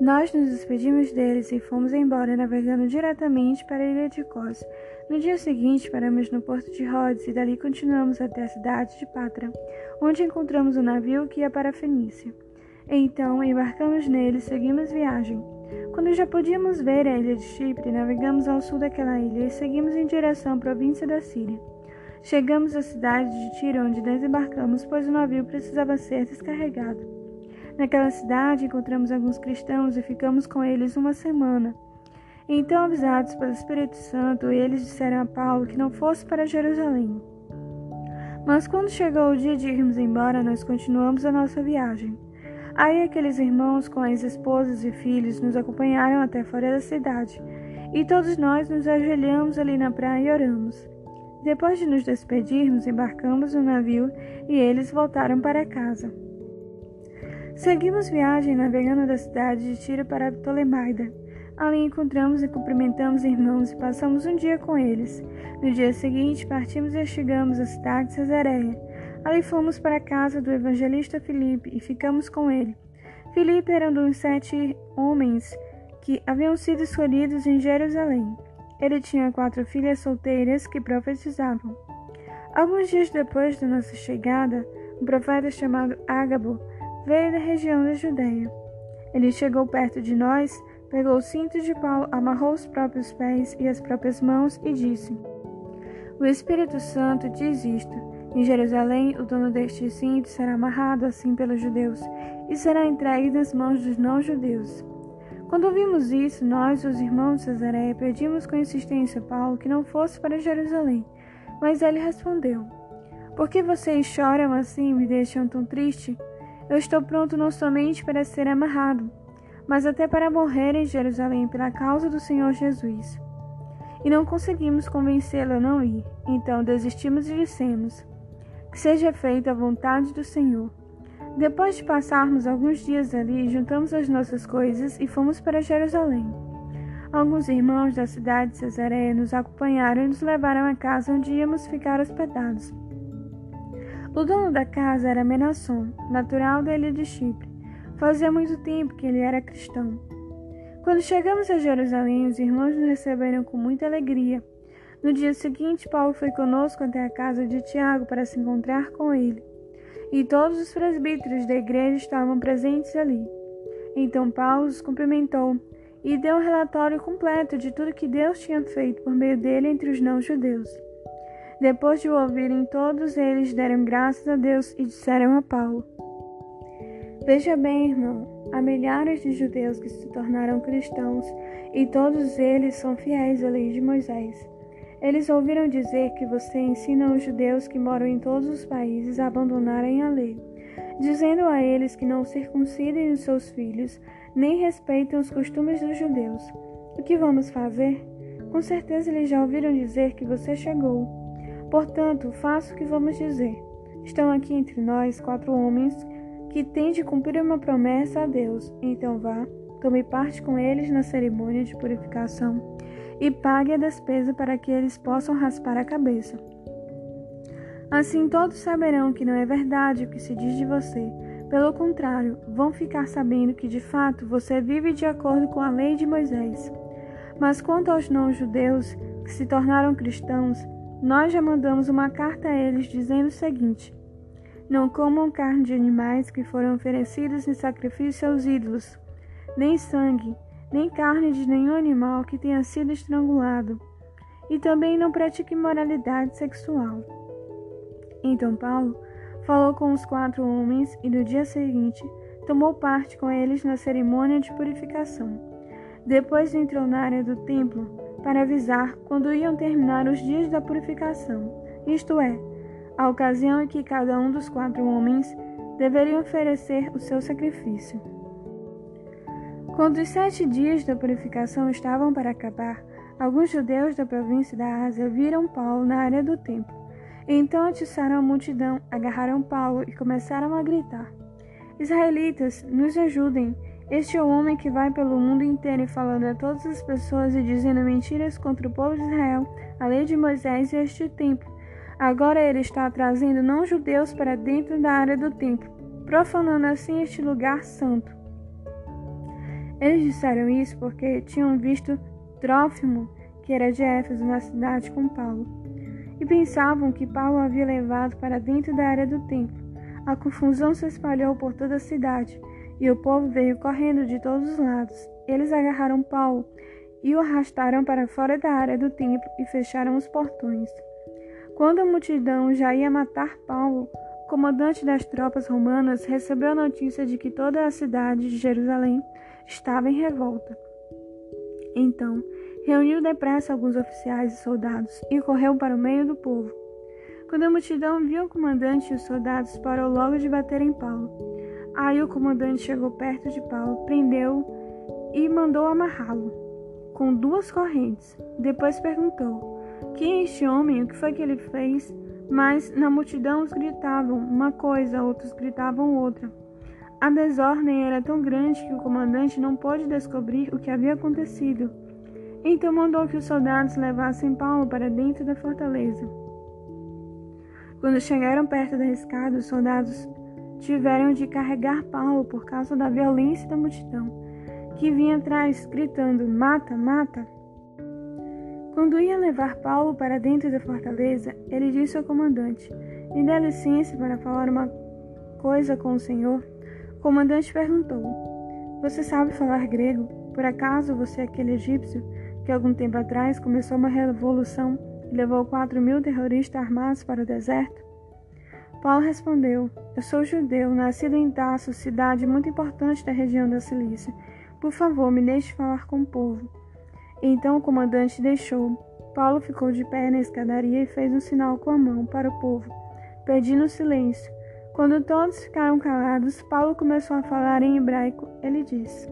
Nós nos despedimos deles e fomos embora, navegando diretamente para a ilha de Cos. No dia seguinte, paramos no porto de Rhodes e dali continuamos até a cidade de Patra, onde encontramos um navio que ia para a Fenícia. Então, embarcamos nele e seguimos viagem. Quando já podíamos ver a ilha de Chipre, navegamos ao sul daquela ilha e seguimos em direção à província da Síria. Chegamos à cidade de Tiro, onde desembarcamos, pois o navio precisava ser descarregado. Naquela cidade encontramos alguns cristãos e ficamos com eles uma semana. Então, avisados pelo Espírito Santo, eles disseram a Paulo que não fosse para Jerusalém. Mas quando chegou o dia de irmos embora, nós continuamos a nossa viagem. Aí aqueles irmãos com as esposas e filhos nos acompanharam até fora da cidade, e todos nós nos ajoelhamos ali na praia e oramos. Depois de nos despedirmos, embarcamos no navio e eles voltaram para casa. Seguimos viagem navegando da cidade de Tiro para Ptolemaida. Ali encontramos e cumprimentamos irmãos e passamos um dia com eles. No dia seguinte, partimos e chegamos à cidade de Cesareia. Ali fomos para a casa do evangelista Filipe e ficamos com ele. Filipe era um dos sete homens que haviam sido escolhidos em Jerusalém. Ele tinha quatro filhas solteiras que profetizavam. Alguns dias depois da nossa chegada, um profeta chamado Ágabo veio da região da Judéia. Ele chegou perto de nós, pegou o cinto de Paulo, amarrou os próprios pés e as próprias mãos e disse: O Espírito Santo diz isto: Em Jerusalém, o dono deste cinto será amarrado assim pelos judeus e será entregue nas mãos dos não-judeus. Quando ouvimos isso, nós, os irmãos de Cesareia, pedimos com insistência a Paulo que não fosse para Jerusalém. Mas ele respondeu: Por que vocês choram assim e me deixam tão triste? Eu estou pronto não somente para ser amarrado, mas até para morrer em Jerusalém pela causa do Senhor Jesus. E não conseguimos convencê-lo a não ir, então desistimos e dissemos: Que seja feita a vontade do Senhor. Depois de passarmos alguns dias ali, juntamos as nossas coisas e fomos para Jerusalém. Alguns irmãos da cidade de Cesareia nos acompanharam e nos levaram à casa onde íamos ficar hospedados. O dono da casa era Menasson, natural da ilha de Chipre. Fazia muito tempo que ele era cristão. Quando chegamos a Jerusalém, os irmãos nos receberam com muita alegria. No dia seguinte, Paulo foi conosco até a casa de Tiago para se encontrar com ele. E todos os presbíteros da igreja estavam presentes ali. Então Paulo os cumprimentou e deu um relatório completo de tudo que Deus tinha feito por meio dele entre os não-judeus. Depois de o ouvirem, todos eles deram graças a Deus e disseram a Paulo: Veja bem, irmão, há milhares de judeus que se tornaram cristãos e todos eles são fiéis à lei de Moisés. Eles ouviram dizer que você ensina os judeus que moram em todos os países a abandonarem a lei, dizendo a eles que não circuncidem os seus filhos, nem respeitam os costumes dos judeus. O que vamos fazer? Com certeza eles já ouviram dizer que você chegou Portanto, faço o que vamos dizer. Estão aqui entre nós quatro homens que têm de cumprir uma promessa a Deus. Então vá, tome parte com eles na cerimônia de purificação e pague a despesa para que eles possam raspar a cabeça. Assim todos saberão que não é verdade o que se diz de você. Pelo contrário, vão ficar sabendo que de fato você vive de acordo com a lei de Moisés. Mas quanto aos não-judeus que se tornaram cristãos, nós já mandamos uma carta a eles dizendo o seguinte: Não comam carne de animais que foram oferecidos em sacrifício aos ídolos, nem sangue, nem carne de nenhum animal que tenha sido estrangulado, e também não pratique imoralidade sexual. Então Paulo falou com os quatro homens e no dia seguinte tomou parte com eles na cerimônia de purificação. Depois entrou na área do templo para avisar quando iam terminar os dias da purificação, isto é, a ocasião em que cada um dos quatro homens deveria oferecer o seu sacrifício. Quando os sete dias da purificação estavam para acabar, alguns judeus da província da Ásia viram Paulo na área do templo. Então atiçaram a multidão, agarraram Paulo e começaram a gritar: Israelitas, nos ajudem! Este é o homem que vai pelo mundo inteiro falando a todas as pessoas e dizendo mentiras contra o povo de Israel, a lei de Moisés e este templo. Agora ele está trazendo não-judeus para dentro da área do templo, profanando assim este lugar santo. Eles disseram isso porque tinham visto Trófimo, que era de Éfeso, na cidade com Paulo, e pensavam que Paulo havia levado para dentro da área do templo. A confusão se espalhou por toda a cidade, e o povo veio correndo de todos os lados. Eles agarraram Paulo e o arrastaram para fora da área do templo e fecharam os portões. Quando a multidão já ia matar Paulo, o comandante das tropas romanas recebeu a notícia de que toda a cidade de Jerusalém estava em revolta. Então, reuniu depressa alguns oficiais e soldados e correu para o meio do povo. Quando a multidão viu o comandante e os soldados, parou logo de bater em Paulo. Aí o comandante chegou perto de Paulo, prendeu-o e mandou amarrá-lo com duas correntes. Depois perguntou: Quem é este homem? O que foi que ele fez? Mas na multidão uns gritavam uma coisa, outros gritavam outra. A desordem era tão grande que o comandante não pôde descobrir o que havia acontecido. Então mandou que os soldados levassem Paulo para dentro da fortaleza. Quando chegaram perto da escada, os soldados tiveram de carregar Paulo por causa da violência da multidão, que vinha atrás gritando: Mata, mata! Quando ia levar Paulo para dentro da fortaleza, ele disse ao comandante: Me dê licença para falar uma coisa com o senhor. O comandante perguntou: Você sabe falar grego? Por acaso você é aquele egípcio que algum tempo atrás começou uma revolução e levou quatro mil terroristas armados para o deserto? Paulo respondeu: Eu sou judeu, nascido em Tarso, cidade muito importante da região da Cilícia. Por favor, me deixe falar com o povo. Então o comandante deixou. Paulo ficou de pé na escadaria e fez um sinal com a mão para o povo, pedindo silêncio. Quando todos ficaram calados, Paulo começou a falar em hebraico. Ele disse: